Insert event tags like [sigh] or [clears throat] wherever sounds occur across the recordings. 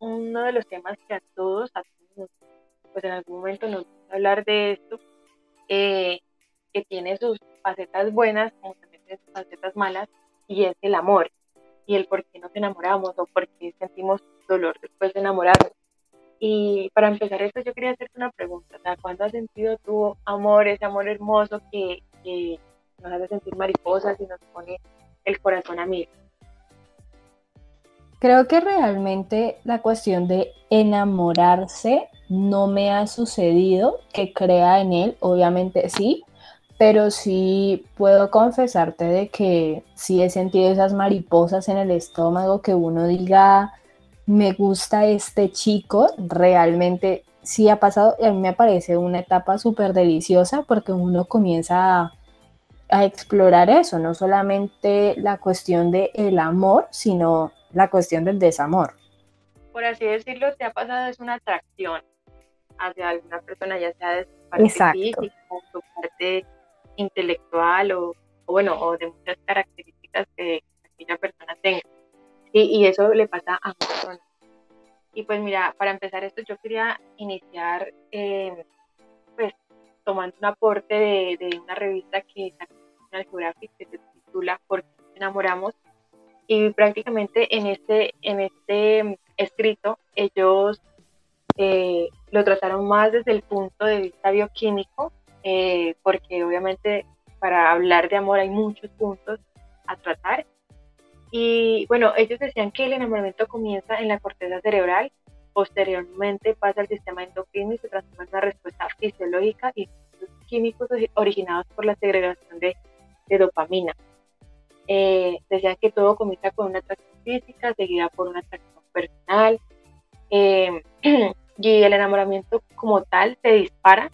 uno de los temas que a todos, a todos pues en algún momento nos gusta hablar de esto, eh, que tiene sus facetas buenas como también tiene sus facetas malas, y es el amor, y el por qué nos enamoramos o por qué sentimos dolor después de enamorarnos. Y para empezar esto yo quería hacerte una pregunta, ¿cuándo has sentido tu amor, ese amor hermoso que, que nos hace sentir mariposas y nos pone el corazón a mí? Creo que realmente la cuestión de enamorarse no me ha sucedido, que crea en él, obviamente sí, pero sí puedo confesarte de que sí he sentido esas mariposas en el estómago, que uno diga, me gusta este chico, realmente sí ha pasado y a mí me parece una etapa súper deliciosa porque uno comienza a, explorar eso, no solamente la cuestión del el amor, sino la cuestión del desamor. Por así decirlo, te ha pasado es una atracción hacia alguna persona, ya sea de su parte física, su parte intelectual o, bueno, o de muchas características que aquella persona tenga. Y, y eso le pasa a muchas personas. Y pues mira, para empezar esto yo quería iniciar eh, pues tomando un aporte de, de una revista que National Geographic que se titula ¿Por qué nos enamoramos? Y prácticamente en este, en este escrito ellos eh, lo trataron más desde el punto de vista bioquímico, eh, porque obviamente para hablar de amor hay muchos puntos a tratar. Y bueno, ellos decían que el enamoramiento comienza en la corteza cerebral, posteriormente pasa al sistema endocrino y se transforma en una respuesta fisiológica y químicos originados por la segregación de, de dopamina. Eh, decían que todo comienza con una atracción física, seguida por una atracción personal. Eh, [clears throat] y el enamoramiento como tal se dispara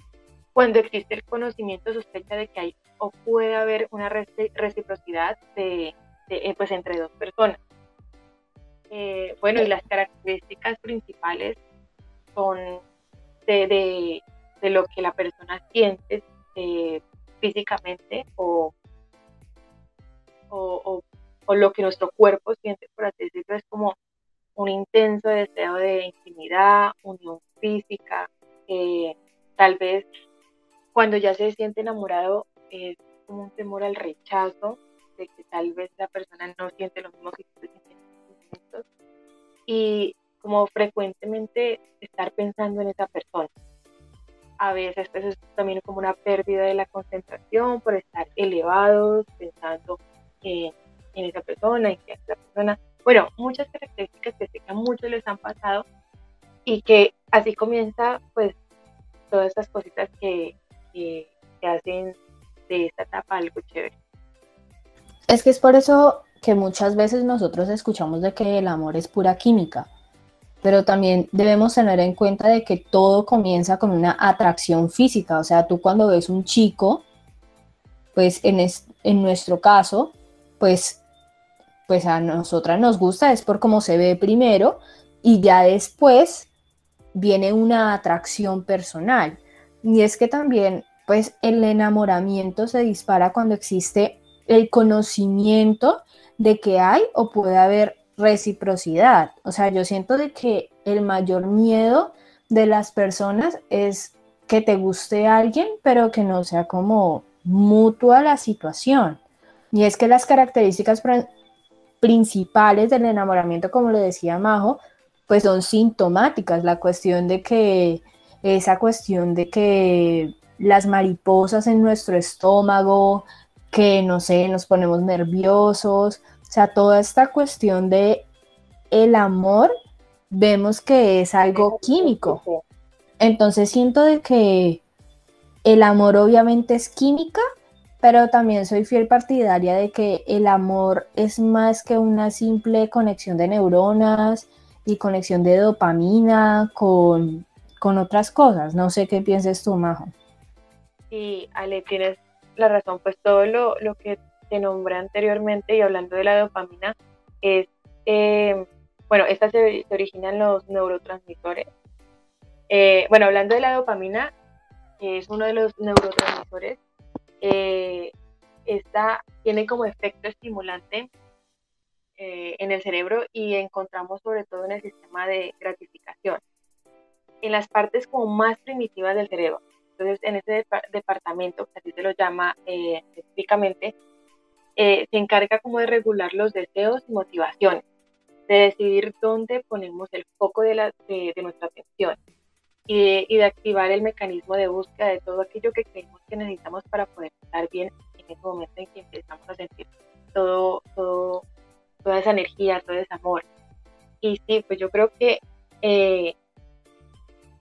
cuando existe el conocimiento sospecha de que hay o puede haber una reciprocidad de, eh, pues entre dos personas. bueno, y las características principales son de, de lo que la persona siente físicamente o o, lo que nuestro cuerpo siente, por así decirlo, es como un intenso deseo de intimidad, unión física, eh, tal vez cuando ya se siente enamorado es como un temor al rechazo, de que tal vez la persona no siente lo mismo que tú sientes y como frecuentemente estar pensando en esa persona. A veces pues, es también como una pérdida de la concentración por estar elevados, pensando en esa persona, en que esa persona, bueno, muchas características que sé que a muchos les han pasado y que así comienza pues todas esas cositas que, que, hacen de esta etapa algo chévere. Es que es por eso que muchas veces nosotros escuchamos de que el amor es pura química, pero también debemos tener en cuenta de que todo comienza con una atracción física, o sea, tú cuando ves un chico, pues en, en nuestro caso, pues, pues a nosotras nos gusta, es por cómo se ve primero y ya después viene una atracción personal. Y es que también, pues el enamoramiento se dispara cuando existe el conocimiento de que hay o puede haber reciprocidad. O sea, yo siento de que el mayor miedo de las personas es que te guste alguien, pero que no sea como mutua la situación. Y es que las características principales del enamoramiento, como lo decía Majo, pues son sintomáticas. La cuestión de que, esa cuestión de que las mariposas en nuestro estómago, que no sé, nos ponemos nerviosos, o sea, toda esta cuestión de el amor, vemos que es algo químico. Entonces siento de que el amor obviamente es química, pero también soy fiel partidaria de que el amor es más que una simple conexión de neuronas y conexión de dopamina con, otras cosas. No sé qué pienses tú, Majo. Sí, Ale, tienes la razón, pues todo lo, que te nombré anteriormente y hablando de la dopamina es, eh, bueno, esta se, origina en los neurotransmisores. Eh, bueno, hablando de la dopamina, es uno de los neurotransmisores eh, esta tiene como efecto estimulante eh, en el cerebro y encontramos sobre todo en el sistema de gratificación, en las partes como más primitivas del cerebro. Entonces, en ese departamento, que así se lo llama eh, específicamente, eh, se encarga como de regular los deseos y motivaciones, de decidir dónde ponemos el foco de, nuestra atención y de, activar el mecanismo de búsqueda de todo aquello que creemos que necesitamos para poder estar bien en ese momento en que empezamos a sentir todo, todo, toda esa energía, todo ese amor. Y sí, pues yo creo que eh,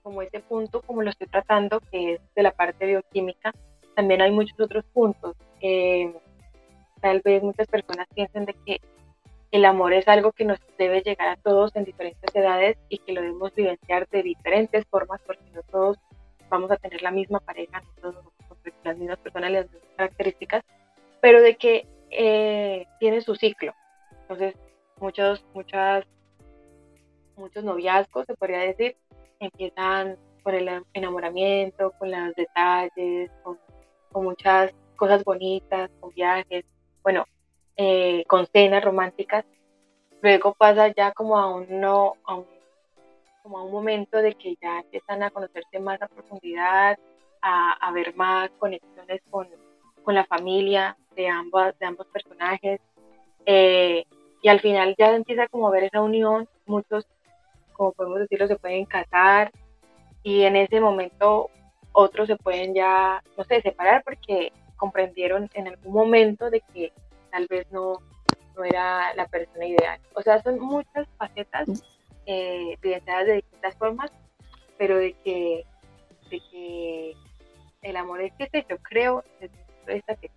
como ese punto, como lo estoy tratando, que es de la parte bioquímica, también hay muchos otros puntos. Eh, tal vez muchas personas piensen de que el amor es algo que nos debe llegar a todos en diferentes edades y que lo debemos vivenciar de diferentes formas porque no todos vamos a tener la misma pareja, no todos las mismas personas, las mismas características, pero de que eh, tiene su ciclo. Entonces, muchos, muchas, muchos noviazgos, se podría decir, empiezan por el enamoramiento, con los detalles, con, con muchas cosas bonitas, con viajes, bueno, eh, con cenas románticas, luego pasa ya como a un, no, a un, como a un momento de que ya empiezan a conocerse más a profundidad, a, a ver más conexiones con, con, la familia de ambos, de ambos personajes, eh, y al final ya empieza como a ver esa unión, muchos, como podemos decirlo, se pueden casar, y en ese momento otros se pueden ya, no sé, separar porque comprendieron en algún momento de que tal vez no, no era la persona ideal. O sea, son muchas facetas eh, de distintas formas, pero de que, de que el amor existe, yo creo, esta que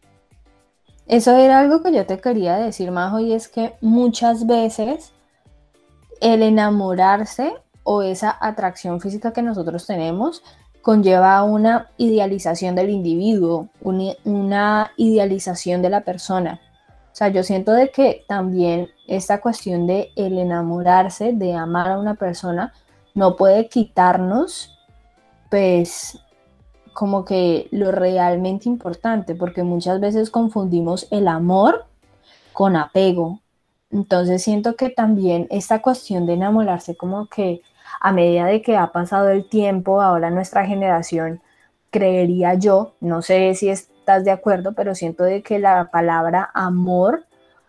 eso era algo que yo te quería decir, Majo, y es que muchas veces el enamorarse o esa atracción física que nosotros tenemos conlleva una idealización del individuo, una idealización de la persona. O sea, yo siento de que también esta cuestión de el enamorarse, de amar a una persona, no puede quitarnos, pues, como que lo realmente importante, porque muchas veces confundimos el amor con apego. Entonces siento que también esta cuestión de enamorarse como que a medida de que ha pasado el tiempo, ahora nuestra generación, creería yo, no sé si estás de acuerdo, pero siento de que la palabra amor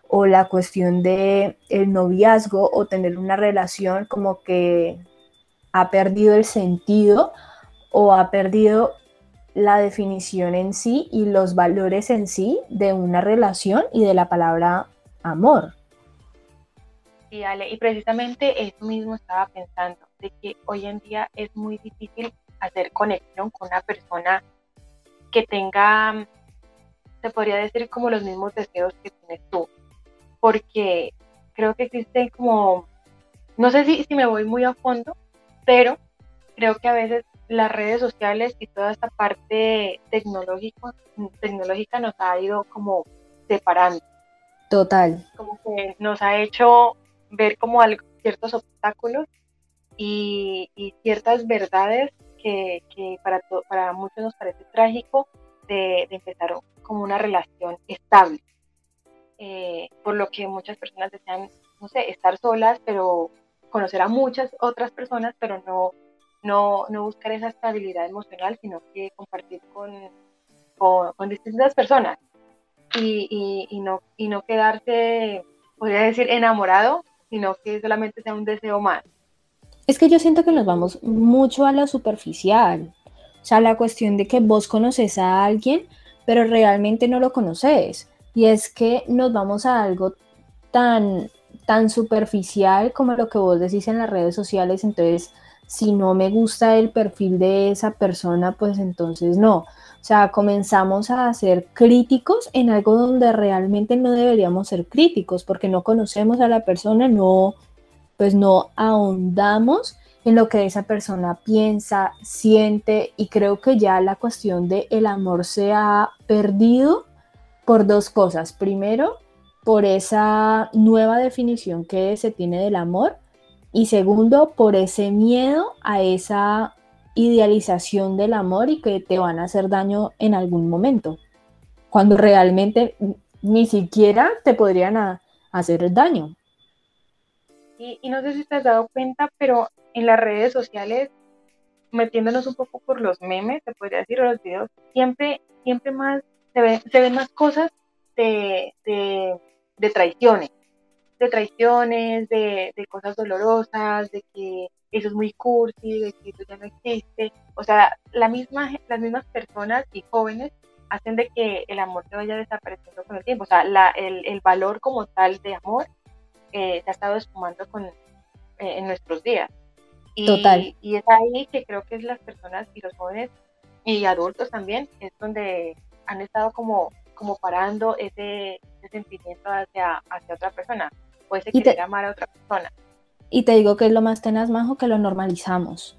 o la cuestión de el noviazgo o tener una relación como que ha perdido el sentido o ha perdido la definición en sí y los valores en sí de una relación y de la palabra amor. Sí, Ale, y precisamente eso mismo estaba pensando de que hoy en día es muy difícil hacer conexión con una persona que tenga, se podría decir, como los mismos deseos que tienes tú. Porque creo que existen como, no sé si, si me voy muy a fondo, pero creo que a veces las redes sociales y toda esta parte tecnológica, tecnológica nos ha ido como separando. Total. Como que nos ha hecho ver como algo, ciertos obstáculos y, ciertas verdades que, para, para muchos nos parece trágico de, empezar como una relación estable. Eh, por lo que muchas personas desean, no sé, estar solas, pero conocer a muchas otras personas, pero no, no, no buscar esa estabilidad emocional, sino que compartir con, con, distintas personas y, y, no, y no quedarse, podría decir, enamorado, sino que solamente sea un deseo más. Es que yo siento que nos vamos mucho a lo superficial. O sea, la cuestión de que vos conoces a alguien, pero realmente no lo conoces. Y es que nos vamos a algo tan, tan superficial como lo que vos decís en las redes sociales. Entonces, si no me gusta el perfil de esa persona, pues entonces no. O sea, comenzamos a ser críticos en algo donde realmente no deberíamos ser críticos porque no conocemos a la persona, no, pues no ahondamos en lo que esa persona piensa, siente y creo que ya la cuestión de el amor se ha perdido por dos cosas. Primero, por esa nueva definición que se tiene del amor y segundo, por ese miedo a esa idealización del amor y que te van a hacer daño en algún momento, cuando realmente ni siquiera te podrían hacer daño Y, y no sé si te has dado cuenta, pero en las redes sociales, metiéndonos un poco por los memes, se podría decir, o los videos, siempre, siempre más, se, ve, se ven más cosas de, de, de traiciones, de traiciones, de, de, cosas dolorosas, de que eso es muy cursi, de que eso ya no existe. O sea, la misma, las mismas personas y jóvenes hacen de que el amor se vaya desapareciendo con el tiempo. O sea, la, el, el, valor como tal de amor eh, se ha estado esfumando con, eh, en nuestros días. Y, Total. Y es ahí que creo que es las personas y los jóvenes y adultos también, es donde han estado como, como parando ese, ese sentimiento hacia, hacia otra persona, o ese querer amar a otra persona. Y te digo que es lo más tenaz, Majo, que lo normalizamos.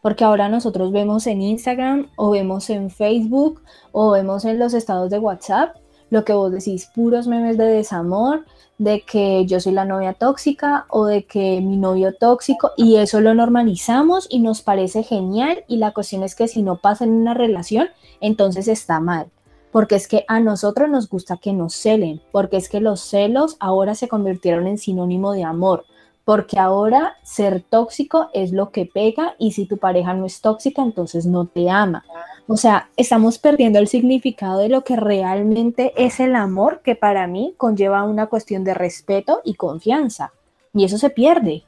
Porque ahora nosotros vemos en Instagram o vemos en Facebook o vemos en los estados de WhatsApp lo que vos decís, puros memes de desamor, de que yo soy la novia tóxica o de que mi novio tóxico y eso lo normalizamos y nos parece genial y la cuestión es que si no pasa en una relación, entonces está mal. Porque es que a nosotros nos gusta que nos celen, porque es que los celos ahora se convirtieron en sinónimo de amor porque ahora ser tóxico es lo que pega y si tu pareja no es tóxica, entonces no te ama. O sea, estamos perdiendo el significado de lo que realmente es el amor, que para mí conlleva una cuestión de respeto y confianza. Y eso se pierde.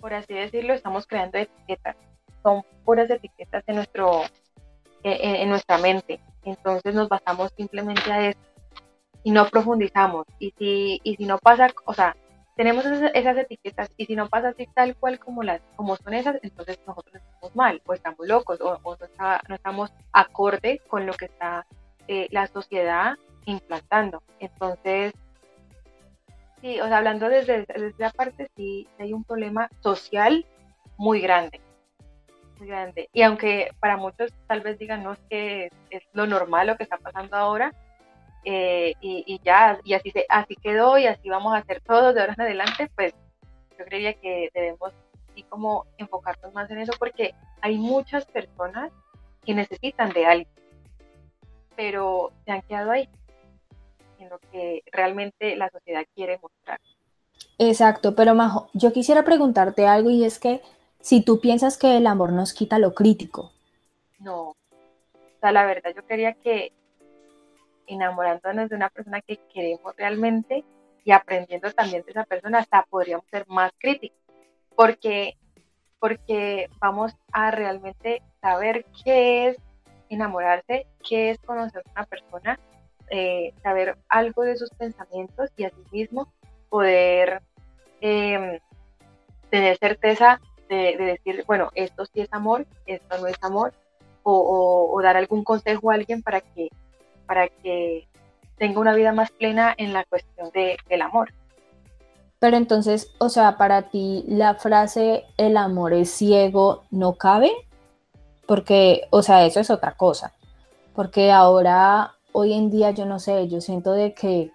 Por así decirlo, estamos creando etiquetas. Son puras etiquetas en, nuestro, en, nuestra mente. Entonces nos basamos simplemente a eso y no profundizamos. Y si, y si no pasa, o sea, tenemos esas, etiquetas y si no pasa así tal cual como las como son esas, entonces nosotros estamos mal o estamos locos o, no, estamos acorde con lo que está eh, la sociedad implantando. Entonces, sí, o sea, hablando desde, desde esa parte, sí hay un problema social muy grande. Muy grande. Y aunque para muchos tal vez digan, no, es que es lo normal lo que está pasando ahora, eh, y, ya, y así, se, así quedó y así vamos a hacer todo de ahora en adelante, pues yo creía que debemos así como enfocarnos más en eso porque hay muchas personas que necesitan de alguien, pero se han quedado ahí, en lo que realmente la sociedad quiere mostrar. Exacto, pero Majo, yo quisiera preguntarte algo y es que si tú piensas que el amor nos quita lo crítico. No, o sea, la verdad yo quería que enamorándonos de una persona que queremos realmente y aprendiendo también de esa persona, hasta podríamos ser más críticos, porque, porque vamos a realmente saber qué es enamorarse, qué es conocer a una persona, eh, saber algo de sus pensamientos y asimismo poder em, tener certeza de, decir, bueno, esto sí es amor, esto no es amor, o dar algún consejo a alguien para que para que tenga una vida más plena en la cuestión de, del amor. Pero entonces, o sea, para ti la frase el amor es ciego no cabe, porque, o sea, eso es otra cosa, porque ahora, hoy en día, yo no sé, yo siento de que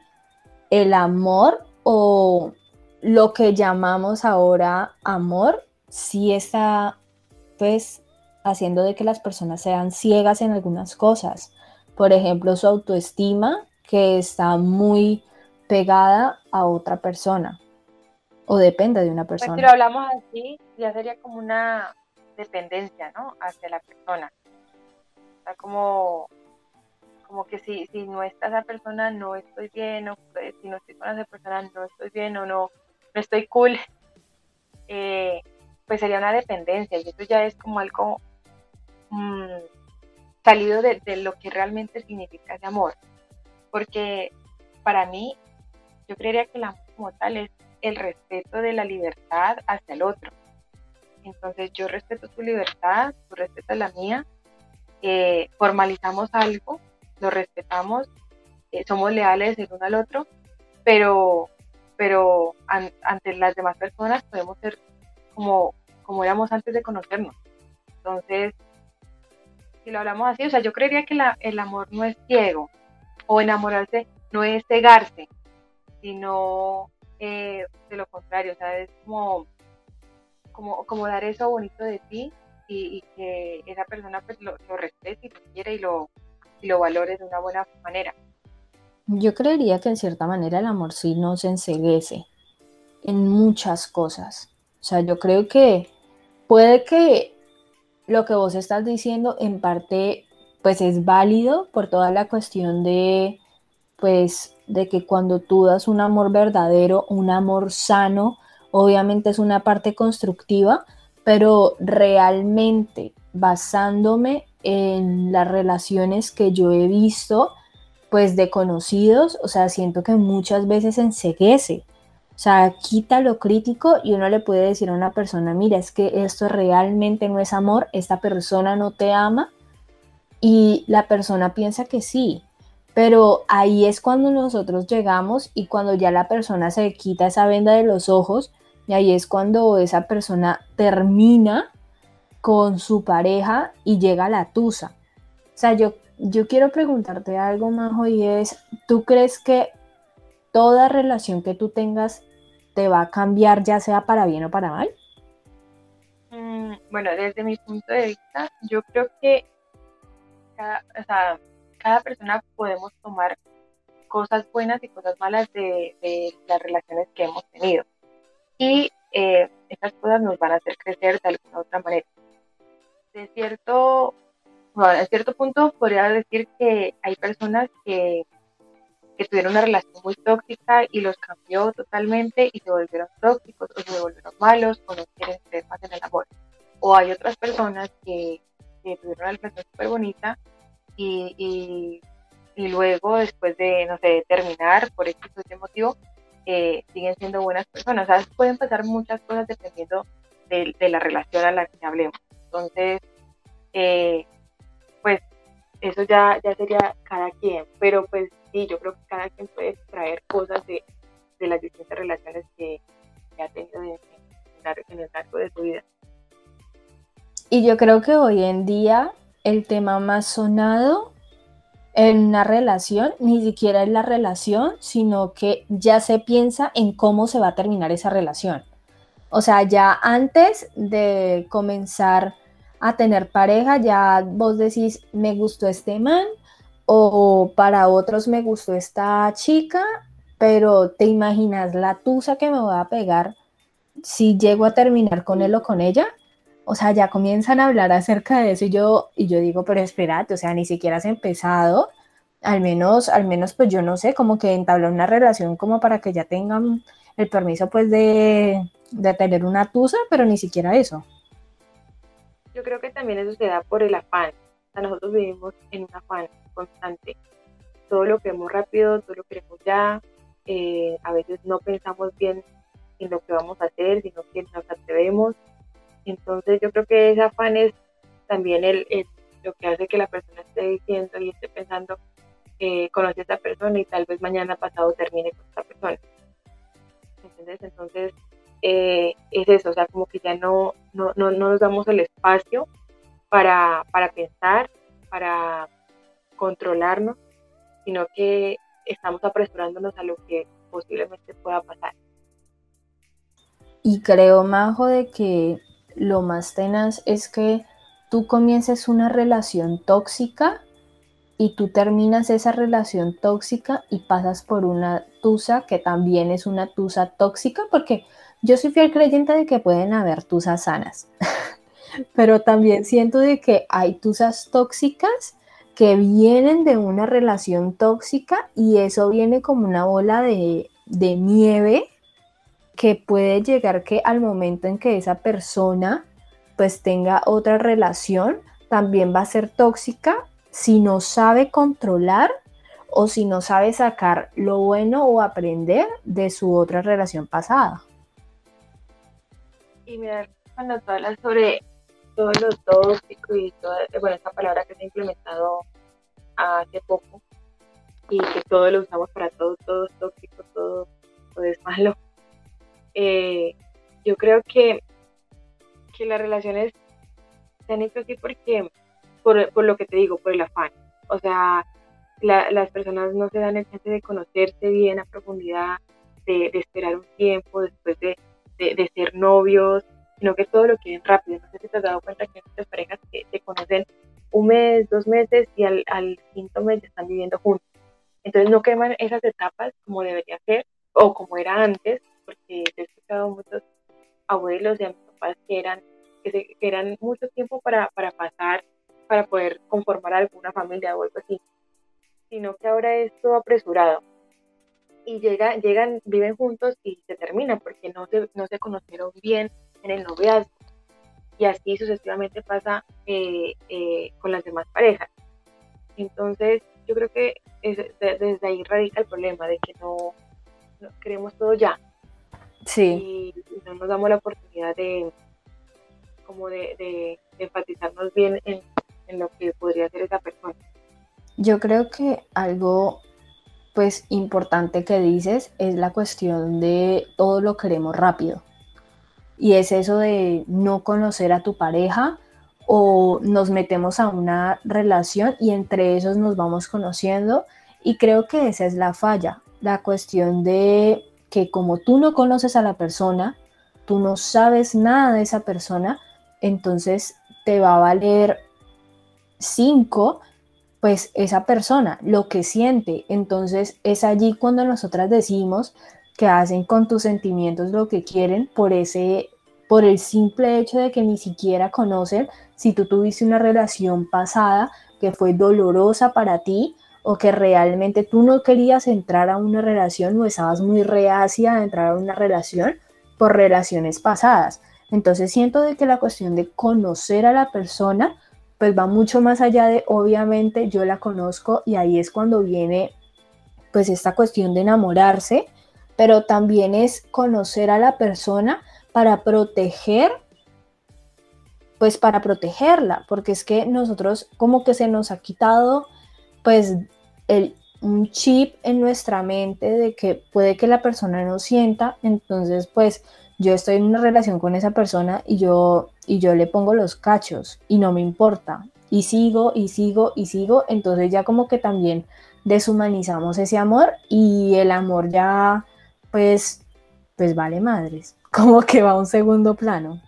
el amor o lo que llamamos ahora amor, sí está, pues, haciendo de que las personas sean ciegas en algunas cosas por ejemplo, su autoestima que está muy pegada a otra persona o depende de una pues, persona. si lo hablamos así, ya sería como una dependencia, ¿no? Hacia la persona. Sea, como, como que si, si no está esa persona, no estoy bien, o pues, si no estoy con esa persona, no estoy bien, o no, no estoy cool. Eh, pues sería una dependencia, y eso ya es como algo mmm, salido de, lo que realmente significa ese amor. Porque para mí, yo creería que el amor como tal es el respeto de la libertad hacia el otro. Entonces yo respeto tu libertad, tú respetas la mía, eh, formalizamos algo, lo respetamos, eh, somos leales el uno al otro, pero, pero ante las demás personas podemos ser como, como éramos antes de conocernos. Entonces, si lo hablamos así, o sea, yo creería que el amor no es ciego, o enamorarse no es cegarse, sino eh, de lo contrario, o sea, es como, como, como dar eso bonito de ti y, que esa persona pues lo, respete y lo quiere y lo, lo valore de una buena manera. Yo creería que en cierta manera el amor sí no se enseguece. en muchas cosas. O sea, yo creo que puede que lo que vos estás diciendo en parte pues es válido por toda la cuestión de pues de que cuando tú das un amor verdadero, un amor sano, obviamente es una parte constructiva, pero realmente basándome en las relaciones que yo he visto, pues de conocidos, o sea, siento que muchas veces enseguece. O sea, quita lo crítico y uno le puede decir a una persona, mira, es que esto realmente no es amor, esta persona no te ama y la persona piensa que sí, pero ahí es cuando nosotros llegamos y cuando ya la persona se quita esa venda de los ojos y ahí es cuando esa persona termina con su pareja y llega a la tusa. O sea, yo, yo quiero preguntarte algo, Majo, y es, ¿tú crees que toda relación que tú tengas te va a cambiar, ya sea para bien o para mal? Mm, bueno, desde mi punto de vista, yo creo que cada, o sea, cada persona podemos tomar cosas buenas y cosas malas de, las relaciones que hemos tenido. Y eh, esas cosas nos van a hacer crecer de alguna otra manera de cierto, bueno, de cierto punto podría decir que hay personas que, que tuvieron una relación muy tóxica y los cambió totalmente y se volvieron tóxicos o se volvieron malos o no quieren ser más en el amor. O hay otras personas que, que tuvieron una relación súper bonita y, y, y, luego después de, no sé, terminar por X o motivo, eh, siguen siendo buenas personas. O sea, pueden pasar muchas cosas dependiendo de, de la relación a la que hablemos. Entonces, eh, pues eso ya, ya sería cada quien, pero pues sí, yo creo que cada quien puede extraer cosas de, las distintas relaciones que, ha tenido en, en, el largo de su vida. Y yo creo que hoy en día el tema más sonado en una relación ni siquiera es la relación, sino que ya se piensa en cómo se va a terminar esa relación. O sea, ya antes de comenzar a tener pareja, ya vos decís, me gustó este man, o para otros me gustó esta chica, pero te imaginas la tusa que me voy a pegar si llego a terminar con él o con ella. O sea, ya comienzan a hablar acerca de eso y yo, y yo digo, pero espérate, o sea, ni siquiera has empezado. Al menos, al menos, pues yo no sé, como que entablar una relación como para que ya tengan el permiso, pues, de, de tener una tusa, pero ni siquiera eso yo creo que también eso se da por el afán. O sea, nosotros vivimos en un afán constante. Todo lo queremos rápido, todo lo queremos ya. Eh, a veces no pensamos bien en lo que vamos a hacer, sino que nos atrevemos. Entonces yo creo que ese afán es también el, lo que hace que la persona esté diciendo y esté pensando, eh, conoce a esta persona y tal vez mañana pasado termine con esta persona. ¿Entiendes? Entonces eh, es eso, o sea, como que ya no, no, no, nos damos el espacio para, para pensar, para controlarnos, sino que estamos apresurándonos a lo que posiblemente pueda pasar. Y creo, Majo, de que lo más tenaz es que tú comiences una relación tóxica y tú terminas esa relación tóxica y pasas por una tusa que también es una tusa tóxica, porque yo soy fiel creyente de que pueden haber tusas sanas, [laughs] pero también siento de que hay tusas tóxicas que vienen de una relación tóxica y eso viene como una bola de, de nieve que puede llegar que al momento en que esa persona pues tenga otra relación, también va a ser tóxica si no sabe controlar o si no sabe sacar lo bueno o aprender de su otra relación pasada. Y mira, cuando tú hablas sobre todo lo tóxico y toda, bueno, esa palabra que se ha implementado hace poco y que todo lo usamos para todo, todo es tóxico, todo, es malo. Eh, yo creo que, que las relaciones se han hecho así porque, por, por lo que te digo, por el afán. O sea, las personas no se dan el chance de conocerse bien a profundidad, de, de esperar un tiempo después de de, ser novios, sino que todo lo quieren rápido. No sé si te has dado cuenta que hay muchas parejas que se conocen un mes, dos meses y al, quinto mes están viviendo juntos. Entonces no queman esas etapas como debería ser o como era antes, porque desde escuchado muchos abuelos y a mis papás que eran, que, eran mucho tiempo para, para pasar, para poder conformar alguna familia o algo así, sino que ahora es todo apresurado. Y llega, llegan, viven juntos y se terminan porque no se, no se conocieron bien en el noviazgo. Y así sucesivamente pasa eh, eh, con las demás parejas. Entonces, yo creo que desde ahí radica el problema de que no, queremos todo ya. Sí. Y, no nos damos la oportunidad de como de, enfatizarnos bien en, en lo que podría ser esa persona. Yo creo que algo pues importante que dices es la cuestión de todo lo queremos rápido. Y es eso de no conocer a tu pareja o nos metemos a una relación y entre esos nos vamos conociendo y creo que esa es la falla, la cuestión de que como tú no conoces a la persona, tú no sabes nada de esa persona, entonces te va a valer cinco pues esa persona, lo que siente. Entonces es allí cuando nosotras decimos que hacen con tus sentimientos lo que quieren por ese por el simple hecho de que ni siquiera conocen si tú tuviste una relación pasada que fue dolorosa para ti o que realmente tú no querías entrar a una relación o estabas muy reacia a entrar a una relación por relaciones pasadas. Entonces siento de que la cuestión de conocer a la persona pues va mucho más allá de obviamente yo la conozco y ahí es cuando viene pues esta cuestión de enamorarse, pero también es conocer a la persona para proteger pues para protegerla, porque es que nosotros como que se nos ha quitado pues el, un chip en nuestra mente de que puede que la persona no sienta, entonces pues yo estoy en una relación con esa persona y yo, y yo le pongo los cachos y no me importa. Y sigo y sigo y sigo. Entonces ya como que también deshumanizamos ese amor y el amor ya pues, pues vale madres. [laughs] Como que va a un segundo plano.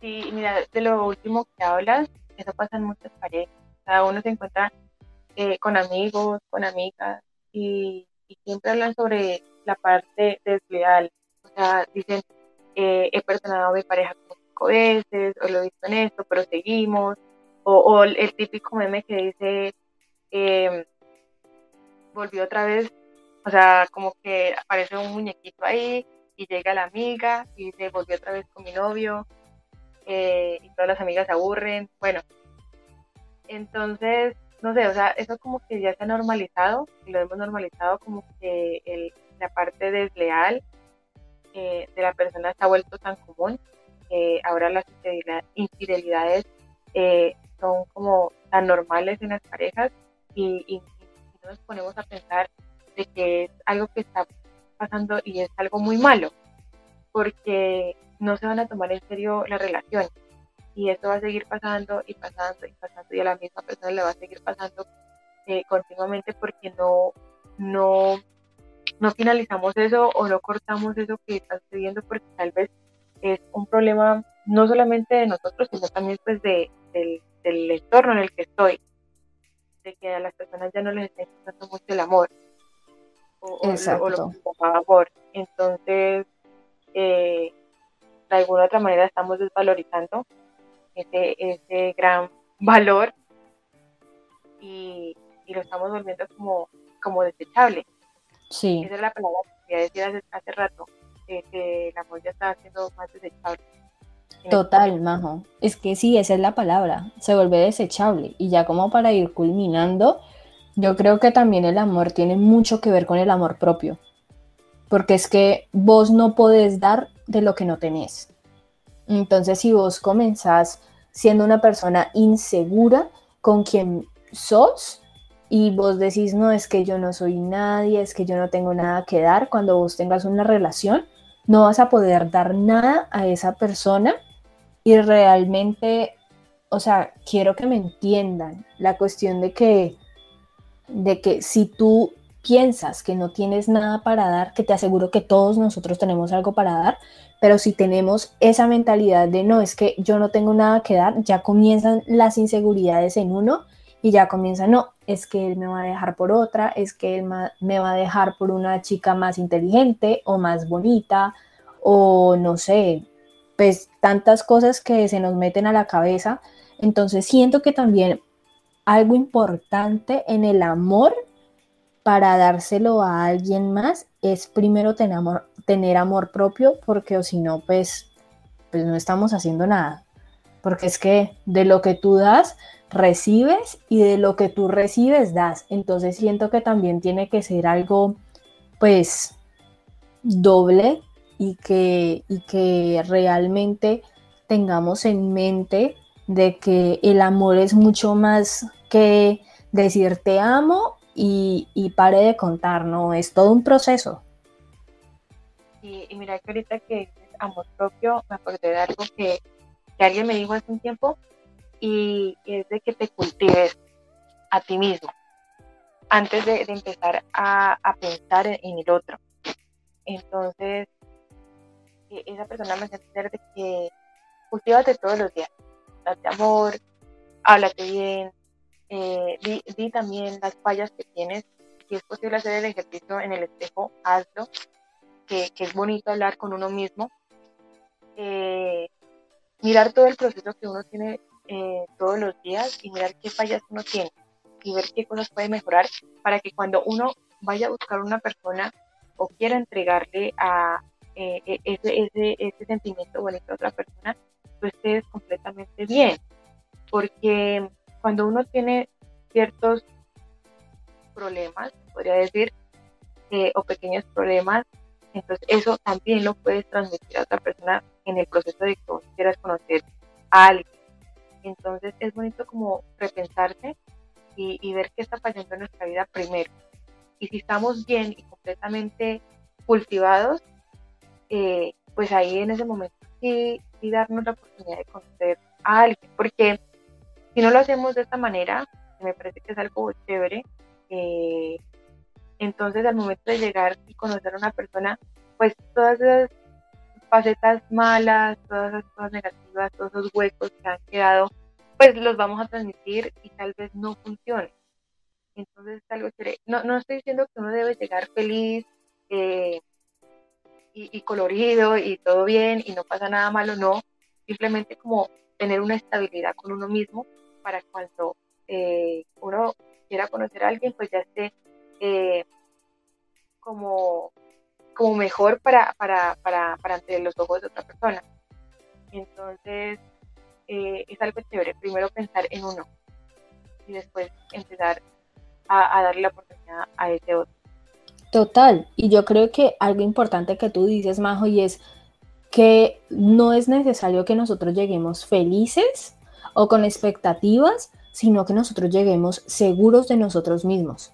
Sí, mira, de lo último que hablas, eso pasa en muchas parejas. Cada uno se encuentra eh, con amigos, con amigas y, siempre hablan sobre la parte desleal, o sea, dicen, eh, he perdonado a mi pareja cinco veces, o lo he visto en esto, pero seguimos, o, el típico meme que dice, em, volvió otra vez, o sea, como que aparece un muñequito ahí y llega la amiga y dice, volvió otra vez con mi novio, eh, y todas las amigas se aburren, bueno, entonces, no sé, o sea, eso como que ya se ha normalizado, lo hemos normalizado como que el, la parte desleal eh, de la persona se ha vuelto tan común. Que ahora las infidelidades eh, son como tan normales en las parejas y, y, nos ponemos a pensar de que es algo que está pasando y es algo muy malo, porque no se van a tomar en serio la relación. Y esto va a seguir pasando y pasando y pasando y a la misma persona le va a seguir pasando eh, continuamente porque no, no no finalizamos eso o no cortamos eso que está sucediendo porque tal vez es un problema no solamente de nosotros, sino también pues de, del, entorno en el que estoy, de que a las personas ya no les está interesando mucho el amor o, o, lo que amor. Entonces, eh, de alguna otra manera estamos desvalorizando ese, ese gran [laughs] valor y, y lo estamos volviendo como, como desechable. Sí. Esa es la palabra que quería decir hace, rato, que el amor ya está haciendo más desechable. Total, Majo. Es que sí, esa es la palabra. Se vuelve desechable. Y ya como para ir culminando, yo creo que también el amor tiene mucho que ver con el amor propio. Porque es que vos no podés dar de lo que no tenés. Entonces, si vos comenzás siendo una persona insegura con quien sos, y vos decís, no, es que yo no soy nadie, es que yo no tengo nada que dar, cuando vos tengas una relación, no vas a poder dar nada a esa persona y realmente, o sea, quiero que me entiendan. La cuestión de que, de que si tú piensas que no tienes nada para dar, que te aseguro que todos nosotros tenemos algo para dar, pero si tenemos esa mentalidad de no, es que yo no tengo nada que dar, ya comienzan las inseguridades en uno y ya comienza, no, es que él me va a dejar por otra, es que él me va a dejar por una chica más inteligente o más bonita o no sé, pues tantas cosas que se nos meten a la cabeza. Entonces siento que también algo importante en el amor para dárselo a alguien más es primero tener amor, tener amor propio, porque si no, pues, pues no estamos haciendo nada. Porque es que de lo que tú das, recibes y de lo que tú recibes, das. Entonces siento que también tiene que ser algo, pues, doble y que, y que realmente tengamos en mente de que el amor es mucho más que decir te amo y, y pare de contar, no, es todo un proceso. Y, mira que ahorita que amor propio, me acordé de algo que, que alguien me dijo hace un tiempo y, es de que te cultives a ti mismo antes de, empezar a, pensar en, el otro. Entonces, e, esa persona me hace entender de que cultívate todos los días, date amor, háblate bien, eh, di, también las fallas que tienes. Si es posible hacer el ejercicio en el espejo, hazlo, que, es bonito hablar con uno mismo. Eh, mirar todo el proceso que uno tiene eh, todos los días y mirar qué fallas uno tiene y ver qué cosas puede mejorar para que cuando uno vaya a buscar una persona o quiera entregarle a ese, ese, ese sentimiento bonito a otra persona, tú estés completamente bien. Porque cuando uno tiene ciertos problemas, podría decir, eh, o pequeños problemas, entonces eso también lo puedes transmitir a otra persona en el proceso de que quieras conocer a alguien. Entonces es bonito como repensarse y, ver qué está pasando en nuestra vida primero. Y si estamos bien y completamente cultivados, eh, pues ahí en ese momento sí, sí darnos la oportunidad de conocer a alguien, porque si no lo hacemos de esta manera, me parece que es algo chévere, eh, entonces al momento de llegar y conocer a una persona, pues todas esas facetas malas, todas esas cosas negativas, todos esos huecos que han quedado, pues los vamos a transmitir y tal vez no funcione. Entonces es algo. No, no estoy diciendo que uno debe llegar feliz eh, y, y colorido y todo bien y no pasa nada malo, no. Simplemente como tener una estabilidad con uno mismo para cuando eh, uno quiera conocer a alguien, pues ya esté eh, como, como mejor para, para, para, para ante los ojos de otra persona. Entonces, eh, es algo chévere. Primero pensar en uno y después empezar a, a darle la oportunidad a ese otro. Total, y yo creo que algo importante que tú dices, Majo, y es que no es necesario que nosotros lleguemos felices o con expectativas, sino que nosotros lleguemos seguros de nosotros mismos.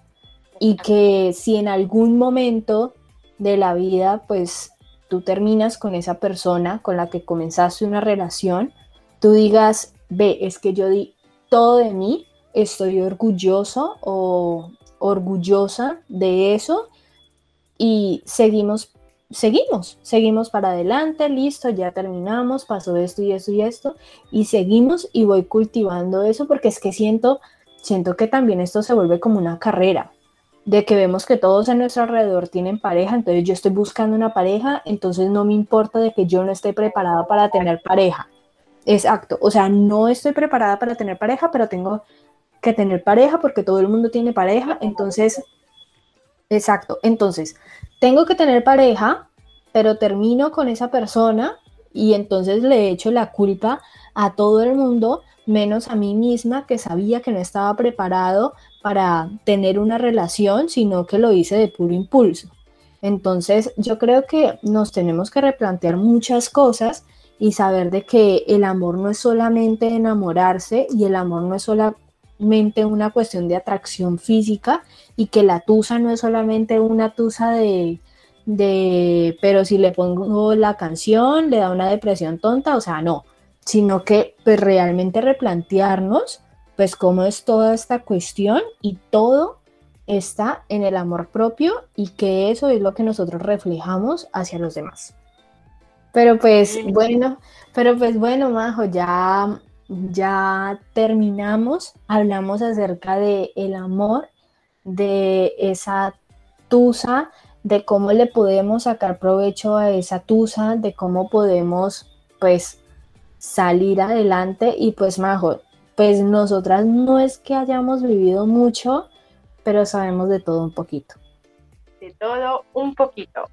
Y que si en algún momento de la vida, pues tú terminas con esa persona con la que comenzaste una relación, tú digas, ve, es que yo di todo de mí, estoy orgulloso o orgullosa de eso y seguimos seguimos, seguimos para adelante, listo, ya terminamos, pasó esto y esto y esto, y seguimos y voy cultivando eso porque es que siento, siento que también esto se vuelve como una carrera, de que vemos que todos a nuestro alrededor tienen pareja, entonces yo estoy buscando una pareja, entonces no me importa de que yo no esté preparada para tener pareja. Exacto, o sea, no estoy preparada para tener pareja, pero tengo que tener pareja porque todo el mundo tiene pareja, entonces, exacto, entonces, tengo que tener pareja, pero termino con esa persona y entonces le echo la culpa a todo el mundo, menos a mí misma que sabía que no estaba preparado para tener una relación, sino que lo hice de puro impulso. Entonces yo creo que nos tenemos que replantear muchas cosas y saber de que el amor no es solamente enamorarse y el amor no es solamente una cuestión de atracción física y que la tusa no es solamente una tusa de, de, pero si le pongo la canción le da una depresión tonta, o sea, no, sino que pues realmente replantearnos pues cómo es toda esta cuestión y todo está en el amor propio y que eso es lo que nosotros reflejamos hacia los demás. Pero pues bueno, pero pues bueno, Majo, ya ya terminamos, hablamos acerca de el amor de esa tusa de cómo le podemos sacar provecho a esa tusa, de cómo podemos pues salir adelante y pues Majo, pues nosotras no es que hayamos vivido mucho, pero sabemos de todo un poquito. De todo un poquito.